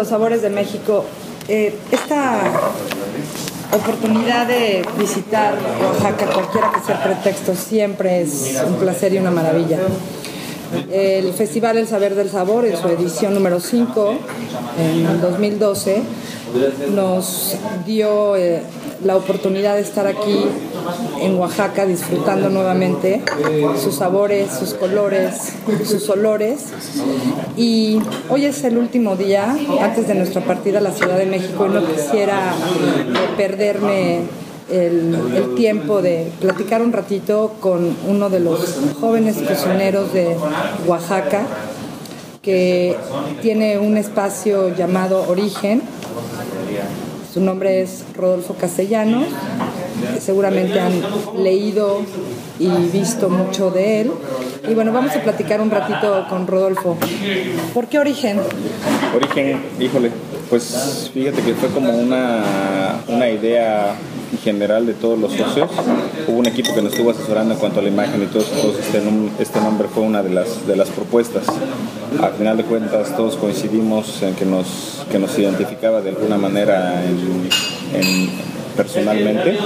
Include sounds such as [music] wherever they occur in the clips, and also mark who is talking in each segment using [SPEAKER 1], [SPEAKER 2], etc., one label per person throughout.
[SPEAKER 1] Los Sabores de México. Eh, esta oportunidad de visitar Oaxaca, cualquiera que sea el pretexto, siempre es un placer y una maravilla. El Festival El Saber del Sabor, en su edición número 5, en 2012, nos dio eh, la oportunidad de estar aquí en Oaxaca disfrutando nuevamente sus sabores, sus colores, sus olores. Y hoy es el último día antes de nuestra partida a la Ciudad de México y no quisiera perderme el, el, tiempo de platicar un ratito con uno de los jóvenes cocineros de Oaxaca que tiene un espacio llamado Origen. Su nombre es Rodolfo Castellanos. Seguramente han leído y visto mucho de él. Y bueno, vamos a platicar un ratito con Rodolfo. ¿Por qué Origen?
[SPEAKER 2] Origen, híjole, pues fíjate que fue como una, una idea general de todos los socios. Hubo un equipo que nos estuvo asesorando en cuanto a la imagen y todo eso. Este, este nombre fue una de las, de las propuestas. Al final de cuentas todos coincidimos en que nos, que nos identificaba de alguna manera en, en personalmente.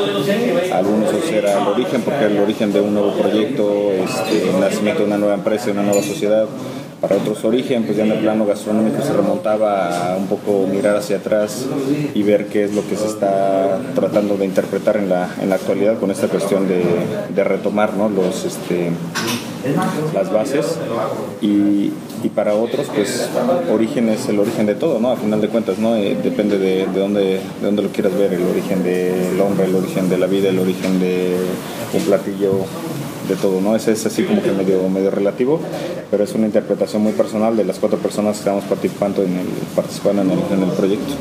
[SPEAKER 2] Algunos era el origen, porque era el origen de un nuevo proyecto, este, el nacimiento de una nueva empresa, de una nueva sociedad. Para otros origen, pues ya en el plano gastronómico se remontaba a un poco mirar hacia atrás y ver qué es lo que se está tratando de interpretar en la, en la actualidad con esta cuestión de, de retomar ¿no? Los, este, las bases y, y, para otros pues origen es el origen de todo, ¿no? A final de cuentas, ¿no? Eh, depende de, de, dónde, de dónde lo quieras ver, el origen del hombre, el origen de la vida, el origen de un platillo de todo, ¿no? Ese es así como que medio, medio relativo, pero es una interpretación muy personal de las cuatro personas que estamos participando en el, participando en el, en el proyecto.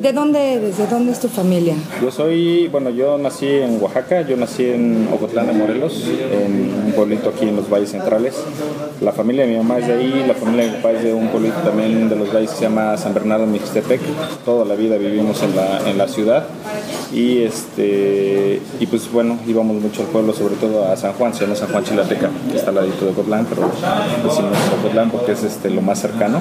[SPEAKER 1] ¿De dónde eres? ¿De dónde es tu familia?
[SPEAKER 2] Yo soy, bueno, yo nací en Oaxaca, yo nací en Ocotlán de Morelos, en un pueblito aquí en los valles centrales. La familia de mi mamá es de ahí, la familia de mi papá es de un pueblito también de los valles que se llama San Bernardo Mixtepec. Toda la vida vivimos en la, en la ciudad y este y pues bueno, íbamos mucho al pueblo, sobre todo a San Juan, se llama San Juan Chilateca, que está al ladito de Ocotlán, pero decimos Ocotlán porque es este, lo más cercano.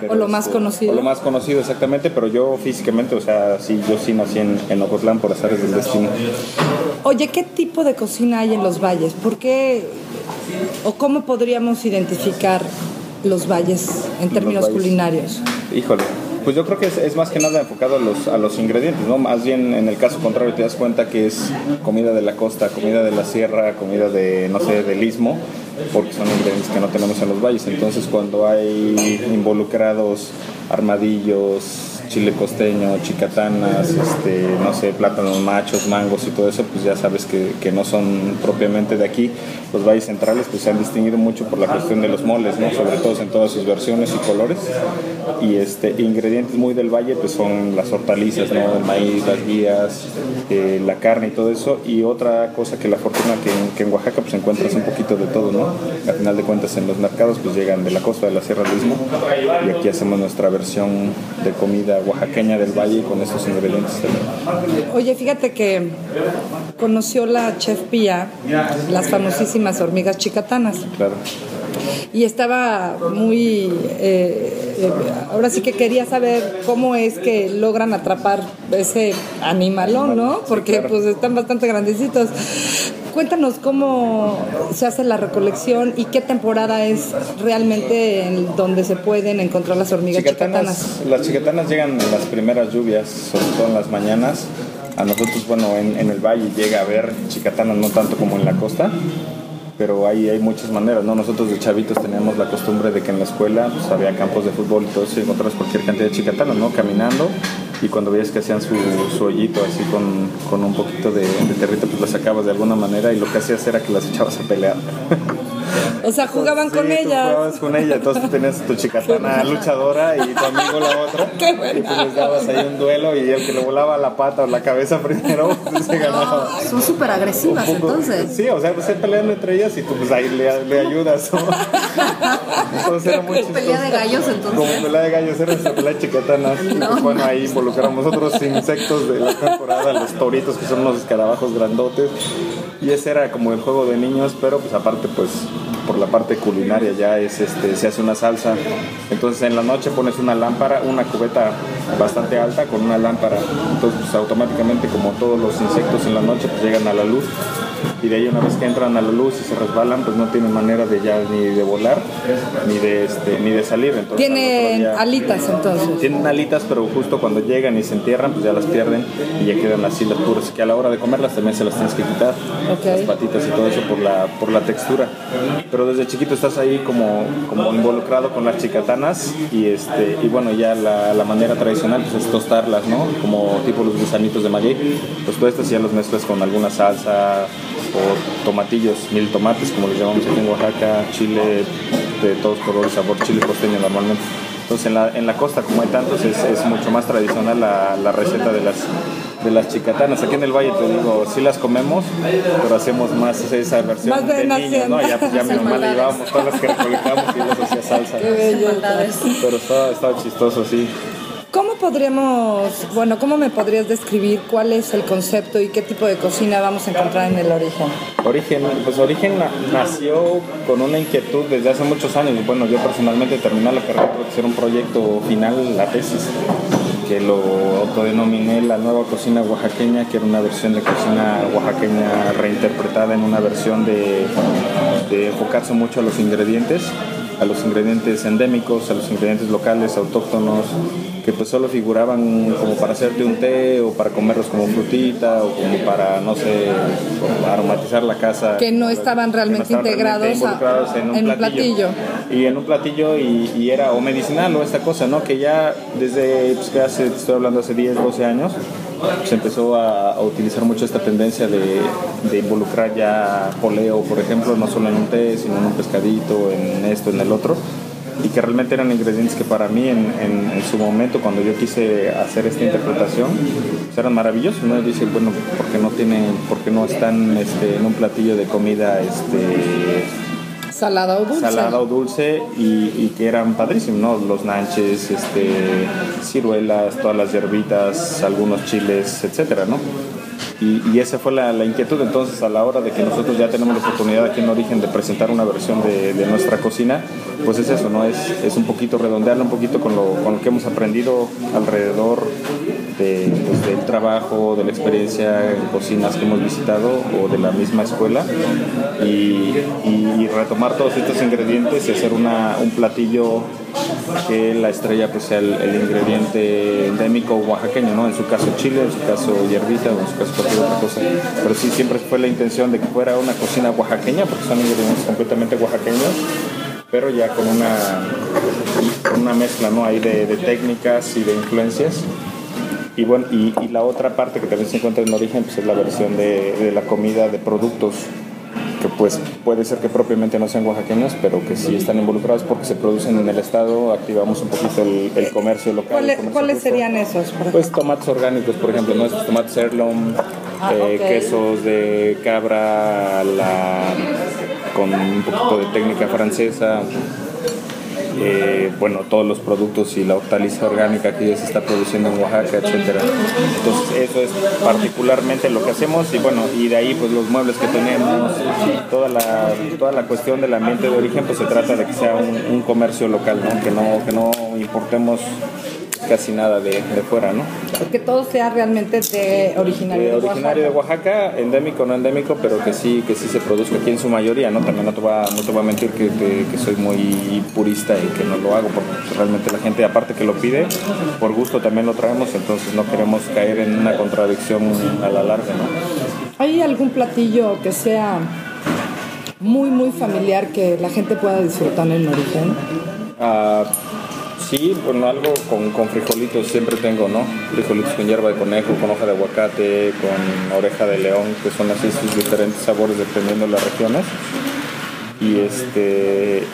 [SPEAKER 1] Pero o lo más
[SPEAKER 2] este,
[SPEAKER 1] conocido.
[SPEAKER 2] O lo más conocido, exactamente, pero yo físicamente, o sea, sí, yo sí nací en, en Ocotlán por azares del destino.
[SPEAKER 1] Oye, ¿qué tipo de cocina hay en los valles? ¿Por qué o cómo podríamos identificar los valles en términos
[SPEAKER 2] valles.
[SPEAKER 1] culinarios?
[SPEAKER 2] Híjole, pues yo creo que es, es, más que nada enfocado a los, a los ingredientes, ¿no? Más bien en el caso contrario te das cuenta que es comida de la costa, comida de la sierra, comida de, no sé, del istmo, porque son ingredientes que no tenemos en los valles. Entonces cuando hay involucrados armadillos, chile costeño, chicatanas, este, no sé, plátanos machos, mangos y todo eso, pues ya sabes que, que, no son propiamente de aquí. Los valles centrales pues se han distinguido mucho por la cuestión de los moles, ¿no? Sobre todo en todas sus versiones y colores. Y este, ingredientes muy del valle pues son las hortalizas, ¿no? El maíz, las guías, eh, la carne y todo eso. Y otra cosa que la fortuna que, que en Oaxaca pues encuentras un poquito de todo, ¿no? Al final de cuentas en los mercados pues llegan de la costa de la Sierra del Istmo y aquí hacemos nuestra versión de comida oaxaqueña del valle con estos ingredientes.
[SPEAKER 1] Oye, fíjate que conoció la chef Pía las famosísimas hormigas chicatanas.
[SPEAKER 2] Claro.
[SPEAKER 1] Y estaba muy... Eh, eh, ahora sí que quería saber cómo es que logran atrapar ese animalón, ¿no? Porque
[SPEAKER 2] sí, claro.
[SPEAKER 1] pues están bastante grandecitos. Cuéntanos cómo se hace la recolección y qué temporada es realmente en donde se pueden encontrar las hormigas chicatanas.
[SPEAKER 2] chicatanas. Las chicatanas llegan en las primeras lluvias, sobre todo en las mañanas. A nosotros, bueno, en, en el valle llega a haber chicatanas, no tanto como en la costa, pero ahí hay muchas maneras, ¿no? Nosotros de chavitos teníamos la costumbre de que en la escuela pues, había campos de fútbol y todo eso y encontrabas cualquier cantidad de chicatanas, ¿no? Caminando y cuando veías que hacían su, su hoyito así con, con, un poquito de, de territo, pues las sacabas de alguna manera y lo que hacías era que las echabas a pelear. [laughs]
[SPEAKER 1] O sea, jugaban
[SPEAKER 2] Sí,
[SPEAKER 1] con
[SPEAKER 2] tú
[SPEAKER 1] ella.
[SPEAKER 2] jugabas con ella, entonces tú tenías tu chicatana [laughs] luchadora y tu amigo la otra. [laughs]
[SPEAKER 1] Qué
[SPEAKER 2] y
[SPEAKER 1] buena.
[SPEAKER 2] pues les dabas ahí un duelo y el que le volaba la pata o la cabeza [laughs] primero, pues se ganaba.
[SPEAKER 3] Son súper agresivas entonces.
[SPEAKER 2] Sí, o sea, pues se pelean entre ellas y tú pues ahí le, le ayudas. ¿no? Entonces era muy chistoso.
[SPEAKER 3] Pelea de gallos
[SPEAKER 2] Como
[SPEAKER 3] entonces.
[SPEAKER 2] pelea de gallos era nuestra pelea de chicatanas. Y pues, bueno, ahí involucramos otros insectos de la temporada, los toritos que son unos escarabajos grandotes. Y ese era como el juego de niños, pero pues aparte pues por la parte culinaria ya es este se hace una salsa. Entonces en la noche pones una lámpara, una cubeta bastante alta con una lámpara. Entonces pues automáticamente como todos los insectos en la noche pues llegan a la luz y de ahí una vez que entran a la luz y se resbalan pues no tienen manera de ya ni de volar ni de este ni de salir entonces
[SPEAKER 1] Tienen
[SPEAKER 2] día-
[SPEAKER 1] alitas entonces.
[SPEAKER 2] tienen alitas pero justo cuando llegan y se entierran pues ya las pierden y ya quedan así las puras que a la hora de comerlas también se las tienes que quitar
[SPEAKER 1] Ok.
[SPEAKER 2] las patitas y todo eso por la por la textura pero desde chiquito estás ahí como como involucrado con las chicatanas y este y bueno ya la, la manera tradicional pues es tostarlas no como tipo los gusanitos de maguey pues tú estas ya los mezclas con alguna salsa o tomatillos, mil tomates, como les llamamos aquí en Oaxaca, chile de todos colores, sabor chile costeño normalmente. Entonces en la, en la costa, como hay tantos, es, es mucho más tradicional la, la receta de las, de las chicatanas. Aquí en el valle te digo, sí las comemos, pero hacemos más esa versión
[SPEAKER 1] Más de
[SPEAKER 2] de niños, ¿no? Ya, ya mi mamá le llevábamos todas las que recolectamos y les hacía salsa.
[SPEAKER 1] Qué bello.
[SPEAKER 2] Pero estaba, estaba chistoso, sí.
[SPEAKER 1] ¿Cómo podríamos, bueno, cómo me podrías describir cuál es el concepto y qué tipo de cocina vamos a encontrar en el origen?
[SPEAKER 2] Origen, pues Origen na- nació con una inquietud desde hace muchos años. Bueno, yo personalmente terminé la carrera que hacer un proyecto final, la tesis, que lo autodenominé la nueva cocina oaxaqueña, que era una versión de cocina oaxaqueña reinterpretada en una versión de, de enfocarse mucho a los ingredientes, a los ingredientes endémicos, a los ingredientes locales, autóctonos, que pues solo figuraban como para hacerte un té o para comerlos como frutita o como para, no sé, aromatizar la casa.
[SPEAKER 1] Que no estaban realmente
[SPEAKER 2] estaban
[SPEAKER 1] integrados a-
[SPEAKER 2] involucrados en un
[SPEAKER 1] en un
[SPEAKER 2] platillo. Y en un platillo y, y era o medicinal o esta cosa, ¿no? Que ya desde, pues que hace, estoy hablando hace 10, 12 años, se empezó a, utilizar mucho esta tendencia de, involucrar ya poleo, por ejemplo, no solo en un té, sino en un pescadito, en esto, en el otro y que realmente eran ingredientes que para mí en, su momento cuando yo quise hacer esta interpretación pues eran maravillosos no bueno por qué no tienen por qué no están este, en un platillo de comida este
[SPEAKER 1] ¿Salada o dulce?
[SPEAKER 2] salada o dulce y, que eran padrísimos, ¿no? Los nanches, este, ciruelas, todas las hierbitas, algunos chiles, etcétera, ¿no? Y, y esa fue la, la inquietud entonces a la hora de que nosotros ya tenemos la oportunidad aquí en Origen de presentar una versión de, de nuestra cocina, pues es eso, ¿no? Es, es un poquito redondearlo un poquito con lo, con lo que hemos aprendido alrededor de, pues, del trabajo, de la experiencia en cocinas que hemos visitado o de la misma escuela y, retomar todos estos ingredientes y hacer un platillo que la estrella pues sea el, ingrediente endémico oaxaqueño, ¿no? En su caso chile, en su caso hierbita o en su caso cualquier otra cosa. Pero sí siempre fue la intención de que fuera una cocina oaxaqueña porque son ingredientes completamente oaxaqueños pero ya con una, con una mezcla ¿no? ahí de técnicas y de influencias. Y bueno, y, y la otra parte que también se encuentra en origen pues es la versión de, de la comida de productos que pues puede ser que propiamente no sean oaxaqueños, pero que sí están involucrados porque se producen en el estado, activamos un poquito el, el comercio local. el
[SPEAKER 1] ¿Cuáles,
[SPEAKER 2] comercio
[SPEAKER 1] cuáles serían esos?
[SPEAKER 2] Pues tomates orgánicos, por ejemplo, ¿no? Tomates heirloom,
[SPEAKER 1] Ah,
[SPEAKER 2] eh, quesos de cabra la, con un poquito de técnica francesa. Eh, bueno, todos los productos y la hortaliza orgánica que ya se está produciendo en Oaxaca, etcétera. Entonces, eso es particularmente lo que hacemos y bueno, y de ahí pues los muebles que tenemos, toda la, toda la cuestión del ambiente de origen, pues se trata de que sea un, un comercio local, ¿no? Que no, que no importemos casi nada de, de fuera, ¿no?
[SPEAKER 1] Que todo sea realmente de originario de
[SPEAKER 2] originario de
[SPEAKER 1] Oaxaca.
[SPEAKER 2] Oaxaca, endémico no endémico, pero que sí que sí se produzca aquí en su mayoría, ¿no? También no te voy a, no te voy a mentir que, que- que soy muy purista y que no lo hago, porque realmente la gente, aparte que lo pide, por gusto también lo traemos, entonces no queremos caer en una contradicción a la larga, ¿no?
[SPEAKER 1] ¿Hay algún platillo que sea muy, muy familiar que la gente pueda disfrutar en el origen?
[SPEAKER 2] Ah, sí, bueno, algo con, con frijolitos siempre tengo, ¿no? Frijolitos con hierba de conejo, con hoja de aguacate, con oreja de león, que son así sus diferentes sabores dependiendo de las regiones. Y este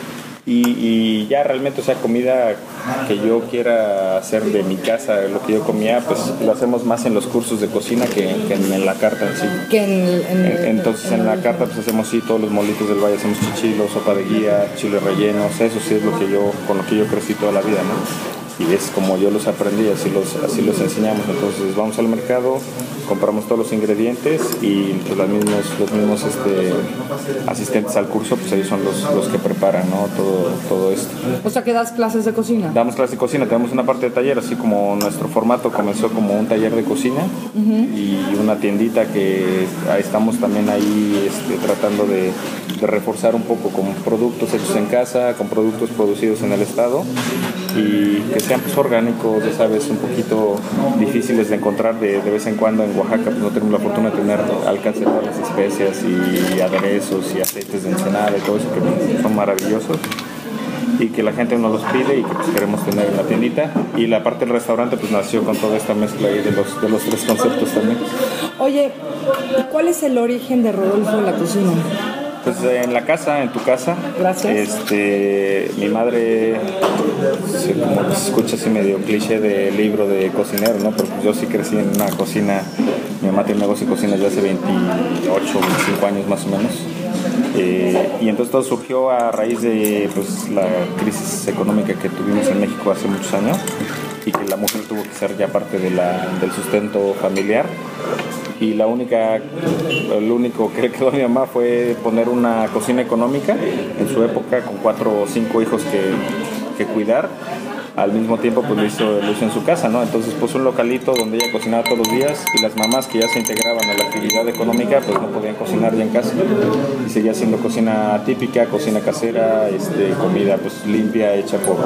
[SPEAKER 2] y, y, ya realmente, o sea, comida que yo quiera hacer de mi casa, lo que yo comía, pues lo hacemos más en los cursos de cocina que, que en, la carta en sí.
[SPEAKER 1] Que en,
[SPEAKER 2] en, Entonces en, la carta pues hacemos sí todos los molitos del valle, hacemos chichilos, sopa de guía, chile rellenos, eso sí es lo que yo, con lo que yo crecí toda la vida, ¿no? Y es como yo los aprendí, así los, así los enseñamos. Entonces vamos al mercado, compramos todos los ingredientes y pues, los mismos, los mismos este, asistentes al curso, pues ellos son los, los que preparan ¿no? todo, todo esto.
[SPEAKER 1] O sea que das clases de cocina.
[SPEAKER 2] Damos clases de cocina, tenemos una parte de taller, así como nuestro formato comenzó como un taller de cocina y una tiendita que estamos también ahí este, tratando de, de reforzar un poco con productos hechos en casa, con productos producidos en el estado y que sean pues, orgánicos, ya sabes, un poquito difíciles de encontrar de, de vez en cuando en Oaxaca, pues no tenemos la fortuna de tener alcance de todas las especias y aderezos y aceites de ensenada y todo eso que son maravillosos y que la gente nos los pide y que pues, queremos tener en la tiendita. Y la parte del restaurante pues nació con toda esta mezcla ahí de los, de los tres conceptos también.
[SPEAKER 1] Oye, ¿y cuál es el origen de Rodolfo en la cocina?
[SPEAKER 2] Pues en la casa, en tu casa.
[SPEAKER 1] Gracias.
[SPEAKER 2] Este, mi madre, escucha así medio cliché de libro de cocinero, ¿no? Porque yo sí crecí en una cocina, mi mamá tiene un negocio de cocina ya hace 28, 25 años más o menos. Eh, y entonces todo surgió a raíz de pues, la crisis económica que tuvimos en México hace muchos años y que la mujer tuvo que ser ya parte del sustento familiar y la única, el único que le quedó a mi mamá fue poner una cocina económica en su época con cuatro o cinco hijos que, que cuidar al mismo tiempo pues lo hizo, lo hizo en su casa, ¿no? Entonces puso un localito donde ella cocinaba todos los días y las mamás que ya se integraban a la actividad económica pues no podían cocinar ya en casa y seguía haciendo cocina típica, cocina casera, este, comida pues limpia, hecha por,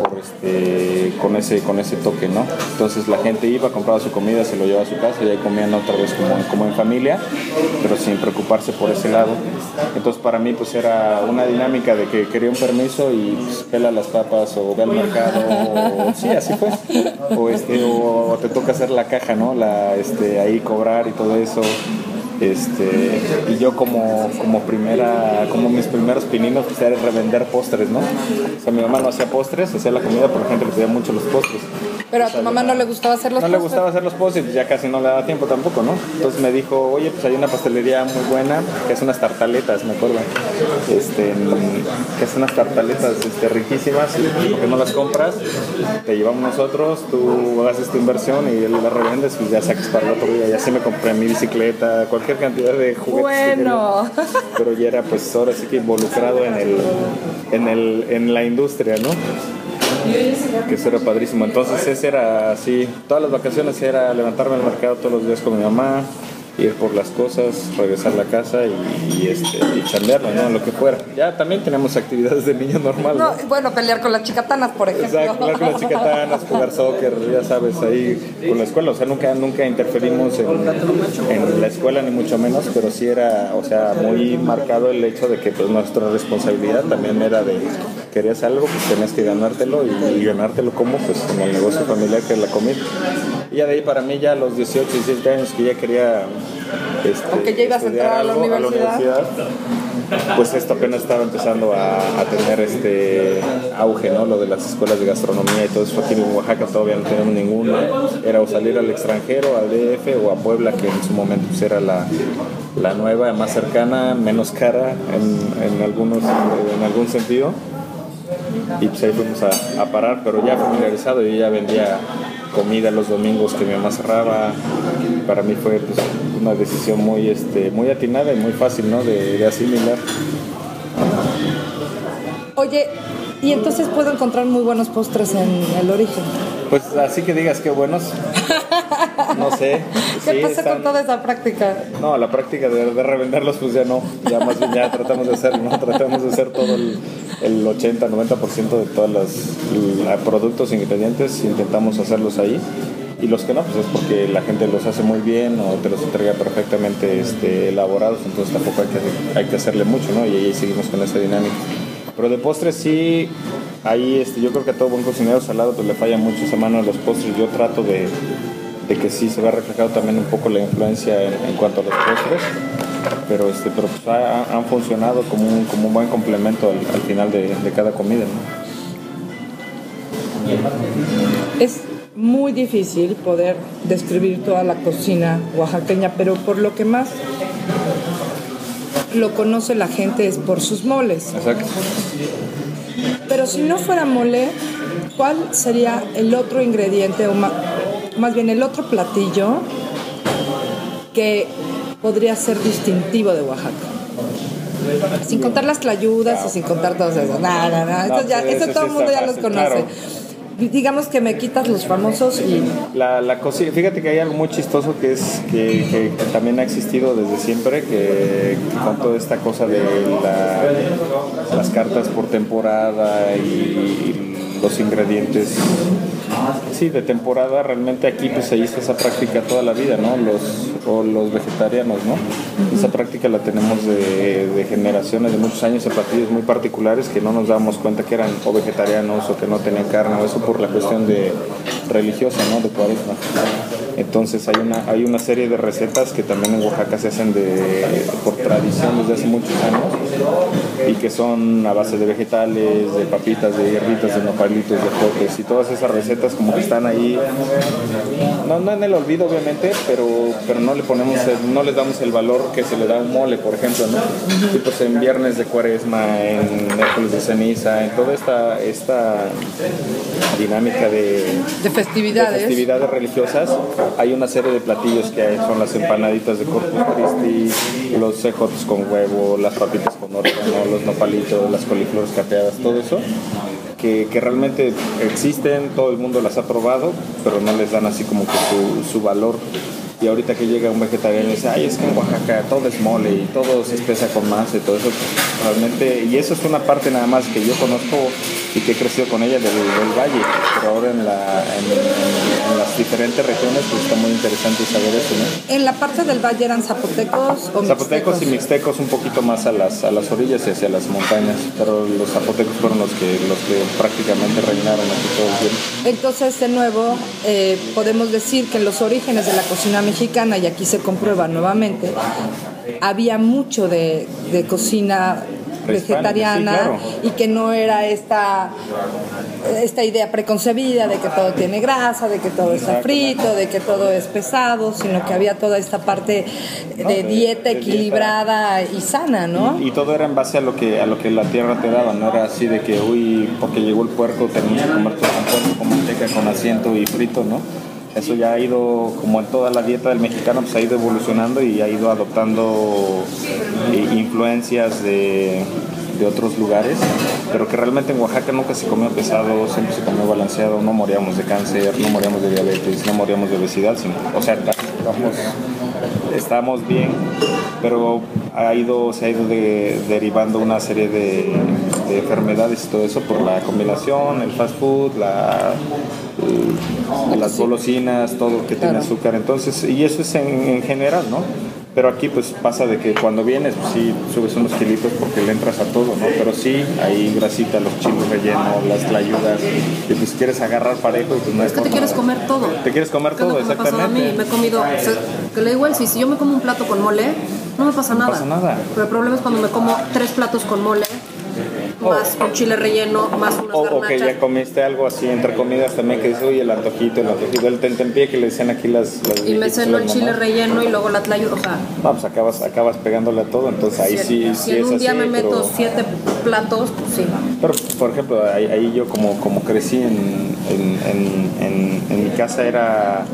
[SPEAKER 2] por este, con, ese, con ese toque, ¿no? Entonces la gente iba, compraba su comida, se lo llevaba a su casa y ahí comían otra vez como, como en familia, pero sin preocuparse por ese lado. Entonces para mí pues era una dinámica de que quería un permiso y pues, pela las papas o ve al mercado o sí, así fue. O, este, o te toca hacer la caja, ¿no? La, este, ahí cobrar y todo eso. Este, y yo como, como primera, como mis primeros pininos pues era revender postres, ¿no? O sea, mi mamá no hacía postres, hacía la comida, pero la gente le pedía mucho los postres.
[SPEAKER 1] Pero a tu mamá no le gustaba hacer los
[SPEAKER 2] No
[SPEAKER 1] postres.
[SPEAKER 2] le gustaba hacer los postres, pues ya casi no le daba tiempo tampoco, ¿no? Entonces me dijo, oye, pues hay una pastelería muy buena que hace unas tartaletas, me acuerdo. Este, que hace unas tartaletas este, riquísimas y porque no las compras, te llevamos nosotros, tú haces tu inversión y las revendes y ya sacas para el otro día. Ya sí me compré mi bicicleta, cualquier cantidad de juguetes.
[SPEAKER 1] Bueno.
[SPEAKER 2] que quería. Pero ya era pues ahora sí que involucrado en, el, en, el, en la industria, ¿no? Que eso era padrísimo. Entonces ese era así, todas las vacaciones era levantarme al mercado todos los días con mi mamá, ir por las cosas, regresar a la casa y, y, este, y chambearlo, ¿no? Lo que fuera. Ya también tenemos actividades de niño normal, ¿no?
[SPEAKER 1] No, bueno, pelear con las chicatanas, por ejemplo.
[SPEAKER 2] Exacto, hablar con las chicatanas, jugar soccer, ya sabes, ahí con la escuela. O sea, nunca, nunca interferimos en, en, la escuela, ni mucho menos, pero sí era, o sea, muy marcado el hecho de que pues nuestra responsabilidad también era de querías algo, pues tenías que ganártelo y, y ganártelo como pues en el negocio familiar que es la comida. Y ya de ahí para mí ya a los 18, 17 años que ya quería este,
[SPEAKER 1] Aunque ya ibas a entrar a la
[SPEAKER 2] algo,
[SPEAKER 1] universidad.
[SPEAKER 2] a la universidad pues esto apenas estaba empezando a, a, tener este auge, ¿no? Lo de las escuelas de gastronomía y todo eso aquí en Oaxaca todavía no tenemos ninguno. Era o salir al extranjero, al DF o a Puebla, que en su momento pues, era la, la nueva, más cercana, menos cara en, en, algunos, en algún sentido. Y pues ahí fuimos a, a parar, pero ya familiarizado, yo ya vendía comida los domingos que mi mamá cerraba. Para mí fue pues, una decisión muy, este, muy atinada y muy fácil ¿no? de, de asimilar.
[SPEAKER 1] Oye, y entonces puedo encontrar muy buenos postres en el origen.
[SPEAKER 2] Pues así que digas que buenos. No sé. [laughs]
[SPEAKER 1] ¿Qué
[SPEAKER 2] sí,
[SPEAKER 1] pasa
[SPEAKER 2] están...
[SPEAKER 1] con toda esa práctica?
[SPEAKER 2] No, la práctica de, de, revenderlos pues ya no. Ya más bien ya tratamos de hacer, ¿no? [laughs] Tratamos de hacer todo el, el 80, 90% de todos los productos, ingredientes, intentamos hacerlos ahí. Y los que no, pues es porque la gente los hace muy bien o te los entrega perfectamente este, elaborados, entonces tampoco hay que, hay que hacerle mucho, ¿no? Y ahí seguimos con esa dinámica. Pero de postres sí, ahí este, yo creo que a todo buen cocinero salado pues le falla mucho esa mano en los postres. Yo trato de, de que sí se vea reflejado también un poco la influencia en, cuanto a los postres. pero este pero pues ha- han funcionado como un, como un buen complemento al, al final de, cada comida.
[SPEAKER 1] Es muy difícil poder describir toda la cocina oaxaqueña, pero por lo que más lo conoce la gente es por sus moles.
[SPEAKER 2] Exacto.
[SPEAKER 1] Pero si no fuera mole, ¿cuál sería el otro ingrediente o más bien el otro platillo que podría ser distintivo de Oaxaca? Sin contar las tlayudas y sin contar todos esos. No, no, no. Esto, ya, esto todo el mundo ya los conoce. Digamos que me quitas los famosos y
[SPEAKER 2] La, la cocina, fíjate que hay algo muy chistoso que es que, que- también ha existido desde siempre, que, con toda esta cosa de la- las cartas por temporada y los ingredientes, sí, de temporada, realmente aquí pues se hizo esa práctica toda la vida, ¿no? Los, o los vegetarianos, ¿no? Esa práctica la tenemos de, generaciones, de muchos años en platillos muy particulares que no nos dábamos cuenta que eran o vegetarianos o que no tenían carne o eso por la cuestión de religiosa, ¿no? De cuaresma. Entonces hay una, hay una serie de recetas que también en Oaxaca se hacen de, por tradición desde hace muchos años y que son a base de vegetales, de papitas, de hierritas, de nopalitos, de jotes y todas esas recetas como que están ahí, no, no en el olvido obviamente, pero, pero no le ponemos, el- no les damos el valor que se le da a un mole, por ejemplo, ¿no? Y pues en viernes de cuaresma, en miércoles de ceniza, en toda esta, esta dinámica de
[SPEAKER 1] de festividades.
[SPEAKER 2] festividades religiosas hay una serie de platillos que hay, son las empanaditas de Corpus Christi, los cejotes con huevo, las papitas con orégano, los nopalitos, las coliflores capeadas, todo eso, que, que realmente existen, todo el mundo las ha probado, pero no les dan así como que su valor. Y ahorita que llega un vegetariano y dice, ay, es que en Oaxaca todo es mole y todo se espesa con masa y todo eso, realmente, y eso es una parte nada más que yo conozco y que he crecido con ella del, del valle, pero ahora en, la, en, en- en las diferentes regiones pues está muy interesante saber eso, ¿no?
[SPEAKER 1] En la parte del valle eran zapotecos o
[SPEAKER 2] Zapotecos y
[SPEAKER 1] mixtecos?
[SPEAKER 2] un poquito más a las, a las orillas y hacia las montañas, pero los zapotecos fueron los que, los que prácticamente reinaron aquí todo el tiempo.
[SPEAKER 1] Entonces, de nuevo, eh, podemos decir que los orígenes de la cocina mexicana, y aquí se comprueba nuevamente, había mucho de, de cocina vegetariana
[SPEAKER 2] sí, claro.
[SPEAKER 1] y que no era esta esta idea preconcebida de que todo tiene grasa, de que todo está frito, de que todo es pesado, sino que había toda esta parte de,
[SPEAKER 2] No, de-
[SPEAKER 1] dieta
[SPEAKER 2] de dieta.
[SPEAKER 1] equilibrada y sana, ¿no?
[SPEAKER 2] Y todo era en base a lo que a lo que la tierra te daba, no era así de que, uy, porque llegó el puerco, tenemos que comer todo con puerco, con manteca, con asiento y frito, ¿no? Eso ya ha ido, como en toda la dieta del mexicano, pues ha ido evolucionando y ha ido adoptando eh, influencias de, de otros lugares, pero que realmente en Oaxaca nunca se comió pesado, siempre se comió balanceado, no moríamos de cáncer, no moríamos de diabetes, no moríamos de obesidad, sino, o sea, estamos, bien, pero ha ido, se ha ido de- derivando una serie de, de enfermedades y todo eso por la combinación, el fast food, la, las golosinas, todo que tiene
[SPEAKER 1] Claro.
[SPEAKER 2] azúcar, entonces, y eso es en, en general, ¿no? Pero aquí pues pasa de que cuando vienes, pues sí, subes unos kilitos porque le entras a todo, ¿no? Pero sí, hay grasita, los chiles rellenos, las tlayudas, y pues quieres agarrar parejo y pues no
[SPEAKER 3] Es que te quieres comer todo.
[SPEAKER 2] Te quieres comer
[SPEAKER 3] ¿Qué es
[SPEAKER 2] todo,
[SPEAKER 3] que me ha pasado a mí?
[SPEAKER 2] exactamente.
[SPEAKER 3] Me he comido, o sea, que le digo si, yo me como un plato con mole, no me pasa nada.
[SPEAKER 2] pasa nada.
[SPEAKER 3] Pero el problema es cuando me como tres platos con mole, más un chile relleno, más unas
[SPEAKER 2] O, o que ya comiste algo así entre comidas también que dices, oye, el antojito, el antojito, el tentempié que le decían aquí las, las
[SPEAKER 3] Y me
[SPEAKER 2] las
[SPEAKER 3] el chile relleno y luego la tlayuda, o sea,
[SPEAKER 2] No, pues acabas, acabas pegándole a todo, entonces ahí
[SPEAKER 3] si,
[SPEAKER 2] sí,
[SPEAKER 3] si
[SPEAKER 2] sí
[SPEAKER 3] en
[SPEAKER 2] es
[SPEAKER 3] un día
[SPEAKER 2] así,
[SPEAKER 3] me meto
[SPEAKER 2] pero-
[SPEAKER 3] siete platos, pues sí.
[SPEAKER 2] Pero, por ejemplo, ahí, ahí yo como, como crecí en, en- en mi casa era,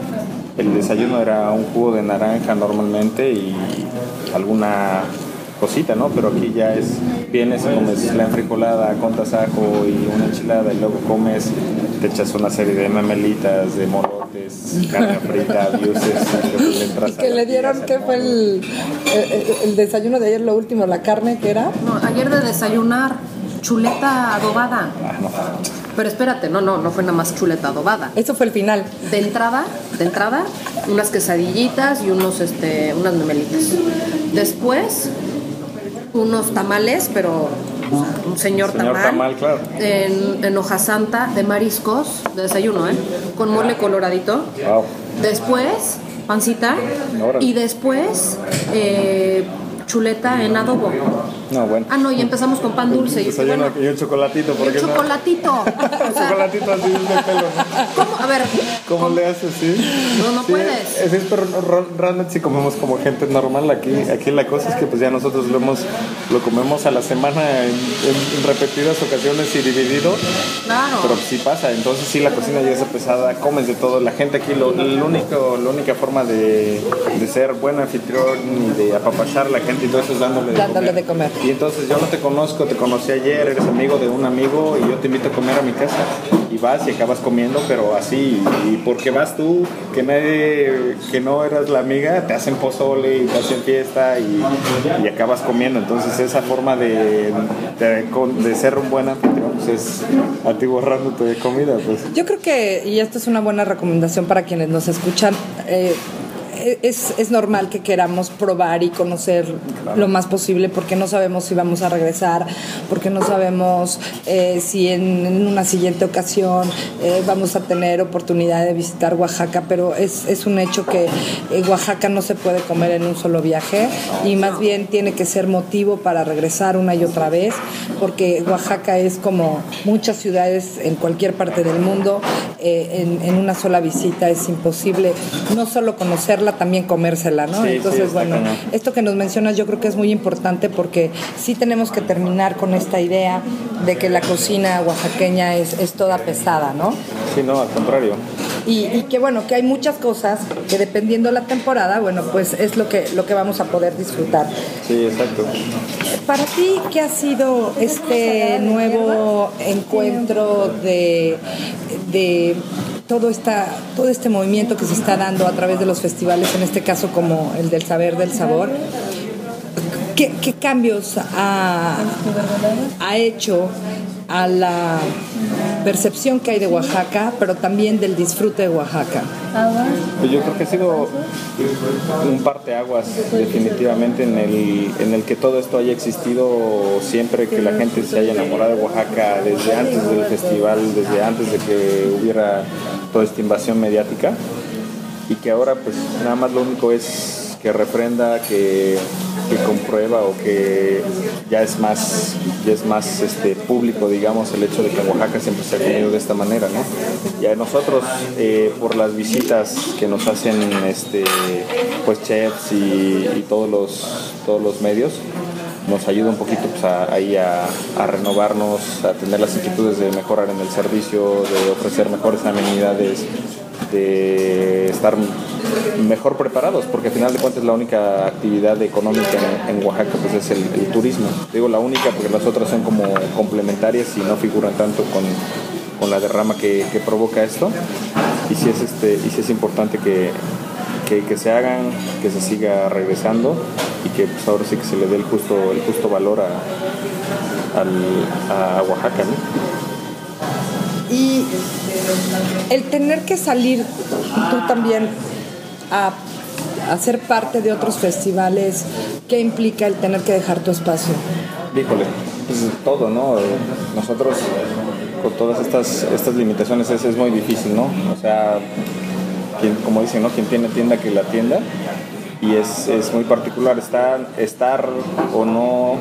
[SPEAKER 2] el desayuno era un jugo de naranja normalmente y alguna cosita, ¿no? Pero aquí ya es, vienes y comes la enfrijolada con tasajo y una enchilada y luego comes, te echas una serie de memelitas, de molotes, carne frita, [laughs] dioses, y
[SPEAKER 1] que le dieron, ¿qué fue el, el, el desayuno de ayer, lo último, la carne que era?
[SPEAKER 3] No, ayer de desayunar, chuleta adobada.
[SPEAKER 2] Ah, no.
[SPEAKER 3] Pero espérate, no, no, no fue nada más chuleta adobada.
[SPEAKER 1] Eso fue el final.
[SPEAKER 3] De entrada, de entrada, unas quesadillitas y unos, este, unas memelitas. Después, unos tamales, pero o sea, un señor,
[SPEAKER 2] Señor
[SPEAKER 3] tamal,
[SPEAKER 2] tamal, claro.
[SPEAKER 3] en, en hoja santa de mariscos, de desayuno, ¿eh? Con mole coloradito.
[SPEAKER 2] Wow.
[SPEAKER 3] Después, pancita.
[SPEAKER 2] Órale.
[SPEAKER 3] Y después, eh, chuleta en adobo.
[SPEAKER 2] No, bueno.
[SPEAKER 3] Ah, no, y empezamos con pan dulce. Y, dije,
[SPEAKER 2] Desayuno
[SPEAKER 3] bueno,
[SPEAKER 2] y un chocolatito,
[SPEAKER 3] y
[SPEAKER 2] ¿por
[SPEAKER 3] un
[SPEAKER 2] qué no?
[SPEAKER 3] chocolatito. [laughs] O
[SPEAKER 2] Un chocolatito así de pelo, ¿no?
[SPEAKER 3] ¿Cómo? A ver,
[SPEAKER 2] ¿Cómo le haces, sí?
[SPEAKER 3] No, no
[SPEAKER 2] Sí,
[SPEAKER 3] puedes.
[SPEAKER 2] Es, es, pero re- realmente sí comemos como gente normal. Aquí, aquí la cosa es que pues ya nosotros lo, hemos, lo comemos a la semana en, repetidas ocasiones y dividido.
[SPEAKER 3] claro.
[SPEAKER 2] Pero sí pasa, entonces sí la cocina ya es pesada, comes de todo. La gente aquí, lo, el único, la única forma de, de ser buen anfitrión y de apapachar a la gente y todo eso es dándole de
[SPEAKER 1] Dándole
[SPEAKER 2] comer.
[SPEAKER 1] de comer.
[SPEAKER 2] Y entonces yo no te conozco, te conocí ayer, eres amigo de un amigo y yo te invito a comer a mi casa. Y vas y acabas comiendo, pero así. Y porque vas tú, que nadie, que no eras la amiga, te hacen pozole y te hacen fiesta y, acabas comiendo. Entonces esa forma de, de, ser un buen anfitrión pues es atiborrándote de comida. Pues.
[SPEAKER 1] Yo creo que, y esto es una buena recomendación para quienes nos escuchan, eh, es, es normal que queramos probar y conocer lo más posible porque no sabemos si vamos a regresar, porque no sabemos eh, si en, en una siguiente ocasión eh, vamos a tener oportunidad de visitar Oaxaca, pero es, es un hecho que eh, Oaxaca no se puede comer en un solo viaje y más bien tiene que ser motivo para regresar una y otra vez, porque Oaxaca es como muchas ciudades en cualquier parte del mundo, eh, en, en una sola visita es imposible no solo conocerla, también comérsela, ¿no?
[SPEAKER 2] Sí,
[SPEAKER 1] Entonces, bueno,
[SPEAKER 2] cañón.
[SPEAKER 1] esto que nos mencionas yo creo que es muy importante porque sí tenemos que terminar con esta idea de que la cocina oaxaqueña es, es toda pesada, ¿no?
[SPEAKER 2] Sí, no, al contrario.
[SPEAKER 1] Y, y que bueno, que hay muchas cosas que dependiendo la temporada, bueno, pues es lo que, lo que vamos a poder disfrutar.
[SPEAKER 2] Sí, exacto.
[SPEAKER 1] Para ti, ¿qué ha sido este nuevo encuentro de, de todo, esta, todo este movimiento que se está dando a través de los festivales, en este caso como el del saber del sabor? ¿Qué, qué cambios ha, ha hecho a la percepción que hay de Oaxaca, pero también del disfrute de Oaxaca?
[SPEAKER 2] Pues yo creo que ha sido un parteaguas definitivamente en el, en el que todo esto haya existido siempre que la gente se haya enamorado de Oaxaca desde antes del festival, desde antes de que hubiera toda esta invasión mediática y que ahora pues nada más lo único es que reprenda, que, que comprueba o que ya es más, ya es más este, público, digamos, el hecho de que en Oaxaca siempre se ha comido de esta manera, ¿no? Y a nosotros, eh, por las visitas que nos hacen este, pues chefs y, y todos, los, todos los medios, nos ayuda un poquito pues, a, ahí a, a renovarnos, a tener las inquietudes de mejorar en el servicio, de ofrecer mejores amenidades, de estar mejor preparados, porque al final de cuentas la única actividad económica en, Oaxaca pues es el, turismo. Digo la única porque las otras son como complementarias y no figuran tanto con, con la derrama que, que provoca esto. Y si es, este, y sí es importante que, que, se hagan, que se siga regresando y que pues, ahora sí que se le dé el justo, el justo valor a, a Oaxaca.
[SPEAKER 1] Y el tener que salir tú también a, ser parte de otros festivales, ¿qué implica el tener que dejar tu espacio?
[SPEAKER 2] Híjole, pues todo, ¿no? Nosotros con todas estas, estas limitaciones es, es muy difícil, ¿no? O sea, quien, como dicen, ¿no? Quien tiene tienda que la tienda. Y es, es muy particular, estar, estar o no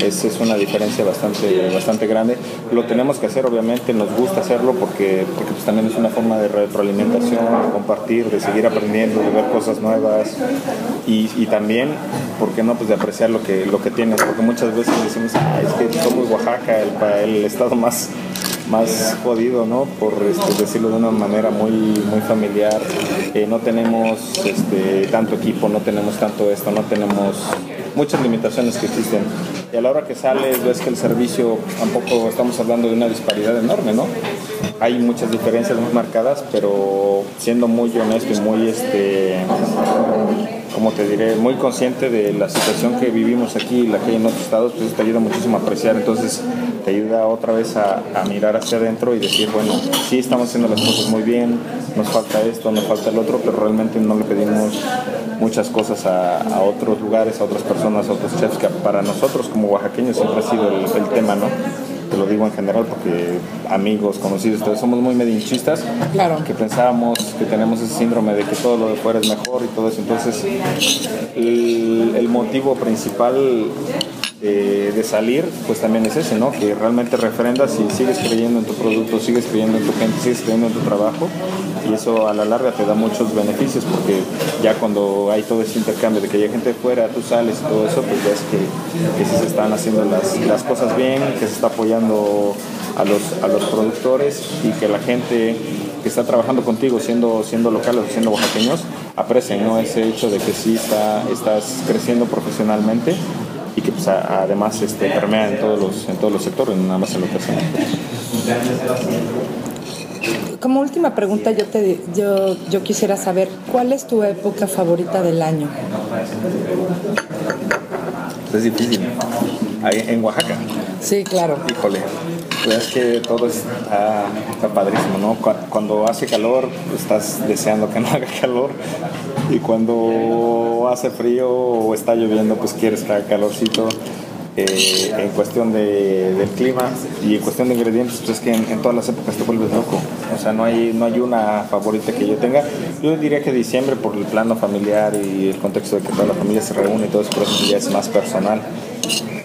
[SPEAKER 2] es, es una diferencia bastante, bastante grande. Lo tenemos que hacer, obviamente, nos gusta hacerlo porque, porque pues también es una forma de retroalimentación, de compartir, de seguir aprendiendo, de ver cosas nuevas y, y también, ¿por qué no? Pues de apreciar lo que, lo que tienes, porque muchas veces decimos, "Ah, es que somos Oaxaca, el, el estado más, más jodido, ¿no? Por este, decirlo de una manera muy, muy familiar. Eh, no tenemos este, tanto equipo, no tenemos tanto esto, no tenemos muchas limitaciones que existen. Y a la hora que sales ves que el servicio, tampoco estamos hablando de una disparidad enorme, ¿no? Hay muchas diferencias muy marcadas, pero siendo muy honesto y muy, este, como te diré, muy consciente de la situación que vivimos aquí y la que hay en otros estados, pues te ayuda muchísimo a apreciar. Entonces te ayuda otra vez a, mirar hacia adentro y decir, bueno, sí estamos haciendo las cosas muy bien, nos falta esto, nos falta el otro, pero realmente no le pedimos muchas cosas a, otros lugares, a otras personas, a otros chefs, que para nosotros como oaxaqueños siempre ha sido el tema, ¿no? Te lo digo en general porque amigos, conocidos, todos somos muy medinchistas,
[SPEAKER 1] Claro.
[SPEAKER 2] que pensábamos que tenemos ese síndrome de que todo lo de fuera es mejor y todo eso. Entonces, el, el motivo principal de, de salir, pues también es ese, ¿no? Que realmente refrendas y sigues creyendo en tu producto, sigues creyendo en tu gente, sigues creyendo en tu trabajo y eso a la larga te da muchos beneficios porque ya cuando hay todo ese intercambio de que hay gente fuera, tú sales y todo eso, pues ves que, que sí se están haciendo las, las cosas bien, que se está apoyando a los, a los productores y que la gente que está trabajando contigo, siendo, siendo locales o siendo oaxaqueños, aprecien ¿no? ese hecho de que sí está, estás creciendo profesionalmente y que pues, a- además este, permea en todos, los, en todos los sectores, no nada más en lo que hacemos.
[SPEAKER 1] Como última pregunta, yo, te, yo, yo quisiera saber, ¿cuál es tu época favorita del año?
[SPEAKER 2] Es difícil. Ahí en Oaxaca,
[SPEAKER 1] Sí, claro.
[SPEAKER 2] híjole, pues es que todo está, está padrísimo, ¿no? Cu- Cuando hace calor, estás deseando que no [laughs] haga calor. Y cuando hace frío o está lloviendo, pues quieres que haga calorcito. Eh, en cuestión de, del clima y en cuestión de ingredientes, pues es que en, todas las épocas te vuelves loco. O sea, no hay, no hay una favorita que yo tenga. Yo diría que diciembre por el plano familiar y el contexto de que toda la familia se reúne y todo eso, por eso ya es más personal.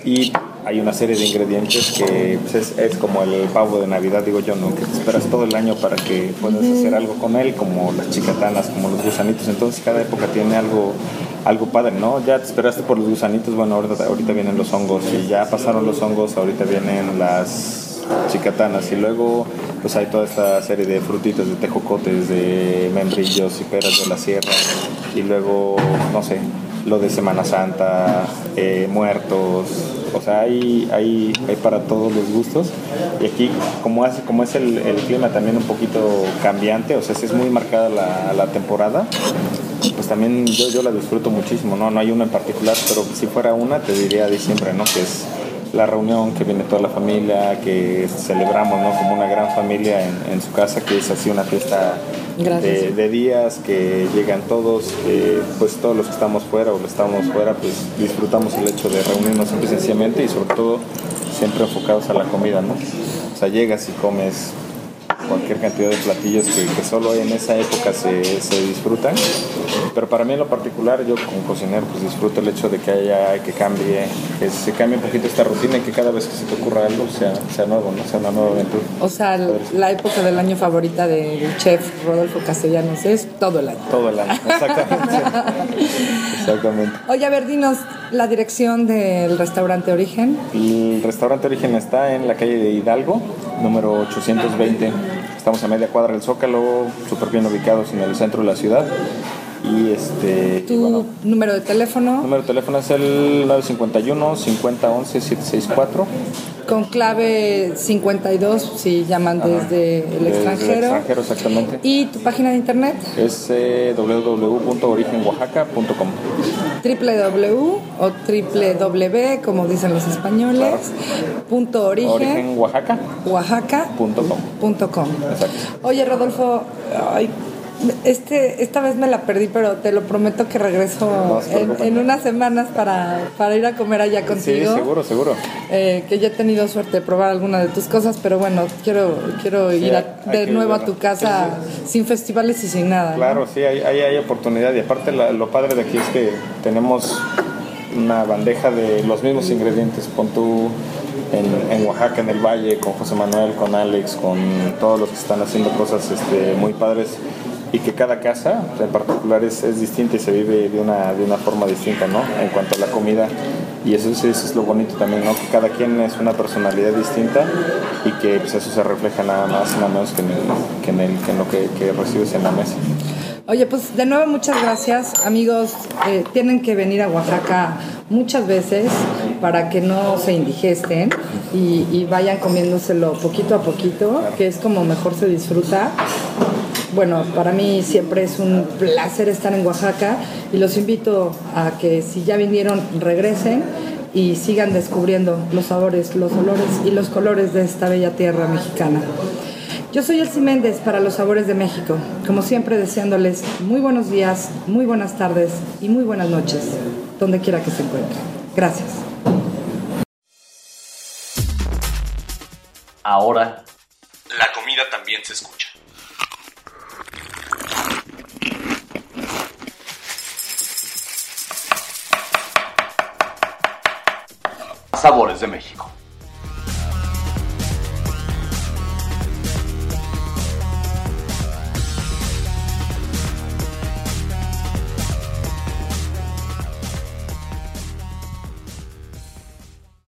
[SPEAKER 2] Y hay una serie de ingredientes que pues, es, es como el pavo de Navidad, digo yo, ¿no? Que te esperas todo el año para que puedas hacer algo con él, como las chicatanas, como los gusanitos. Entonces cada época tiene algo, algo padre, ¿no? Ya te esperaste por los gusanitos, bueno, ahorita, ahorita vienen los hongos y ya pasaron los hongos, ahorita vienen las chicatanas y luego pues hay toda esta serie de frutitas, de tejocotes, de membrillos y peras de la sierra y luego, no sé, lo de Semana Santa, eh, muertos, o sea, hay, hay, hay para todos los gustos. Y aquí, como es, como es el, el clima también un poquito cambiante, o sea, si es muy marcada la, la temporada, pues también yo, yo la disfruto muchísimo, ¿no? No hay una en particular, pero si fuera una, te diría diciembre, ¿no? Que es la reunión, que viene toda la familia, que celebramos, ¿no? Como una gran familia en, en su casa, que es así una fiesta. De, días, que llegan todos, que, pues todos los que estamos fuera o los estamos fuera, pues disfrutamos el hecho de reunirnos sencillamente y sobre todo siempre enfocados a la comida, ¿no? O sea, llegas y comes cualquier cantidad de platillos que, que solo en esa época se, se disfrutan. Pero para mí en lo particular, yo como cocinero, pues disfruto el hecho de que haya, que cambie, que se cambie un poquito esta rutina y que cada vez que se te ocurra algo sea, sea nuevo, ¿no? Sea una nueva aventura.
[SPEAKER 1] O sea, la época del año favorita del chef Rodolfo Castellanos es todo el año.
[SPEAKER 2] Todo el año, exactamente. [laughs] exactamente.
[SPEAKER 1] Oye, a ver, dinos la dirección del restaurante Origen.
[SPEAKER 2] El restaurante Origen está en la calle de Hidalgo, número 820. Estamos a media cuadra del Zócalo, súper bien ubicados en el centro de la ciudad. Y este.
[SPEAKER 1] Tu
[SPEAKER 2] bueno,
[SPEAKER 1] número de teléfono
[SPEAKER 2] número de teléfono es el 951 5011 764.
[SPEAKER 1] con clave 52 si llaman desde el
[SPEAKER 2] Desde
[SPEAKER 1] extranjero.
[SPEAKER 2] el extranjero, exactamente.
[SPEAKER 1] Y tu página de internet
[SPEAKER 2] Es eh, www.origenoaxaca.com.
[SPEAKER 1] www o www como dicen los españoles punto origen
[SPEAKER 2] Origenoaxaca.com.
[SPEAKER 1] oaxaca.com
[SPEAKER 2] Exacto.
[SPEAKER 1] Oye Rodolfo, ay, este, esta vez me la perdí, pero te lo prometo que regreso
[SPEAKER 2] No
[SPEAKER 1] en, unas semanas para, para ir a comer allá
[SPEAKER 2] Sí,
[SPEAKER 1] contigo.
[SPEAKER 2] seguro, seguro.
[SPEAKER 1] Eh, que ya he tenido suerte de probar alguna de tus cosas, pero bueno, quiero, quiero ir a- de nuevo a tu casa sin festivales y sin nada. ¿no?
[SPEAKER 2] Claro, sí, hay, hay, hay oportunidad y aparte la- lo padre de aquí es que tenemos una bandeja de los mismos ingredientes, pon tú en, en Oaxaca, en el Valle, con José Manuel, con Alex, con todos los que están haciendo cosas este, muy padres y que cada casa en particular es, es distinta y se vive de una, de una forma distinta, ¿no? En cuanto a la comida. Y eso, es- eso es lo bonito también, ¿no? Que cada quien es una personalidad distinta y que pues, eso se refleja nada más y nada menos que en, el, que en, lo que, que recibes en la mesa.
[SPEAKER 1] Oye, pues de nuevo muchas gracias, amigos. Eh, tienen que venir a Oaxaca muchas veces para que no se indigesten y, y vayan comiéndoselo poquito a poquito, que es como mejor se disfruta. Bueno, para mí siempre es un placer estar en Oaxaca y los invito a que si ya vinieron regresen y sigan descubriendo los sabores, los olores y los colores de esta bella tierra mexicana. Yo soy Elsie Méndez para Los Sabores de México, como siempre deseándoles muy buenos días, muy buenas tardes y muy buenas noches, donde quiera que se encuentren. Gracias.
[SPEAKER 4] Ahora, la comida también se escucha. Sabores de México.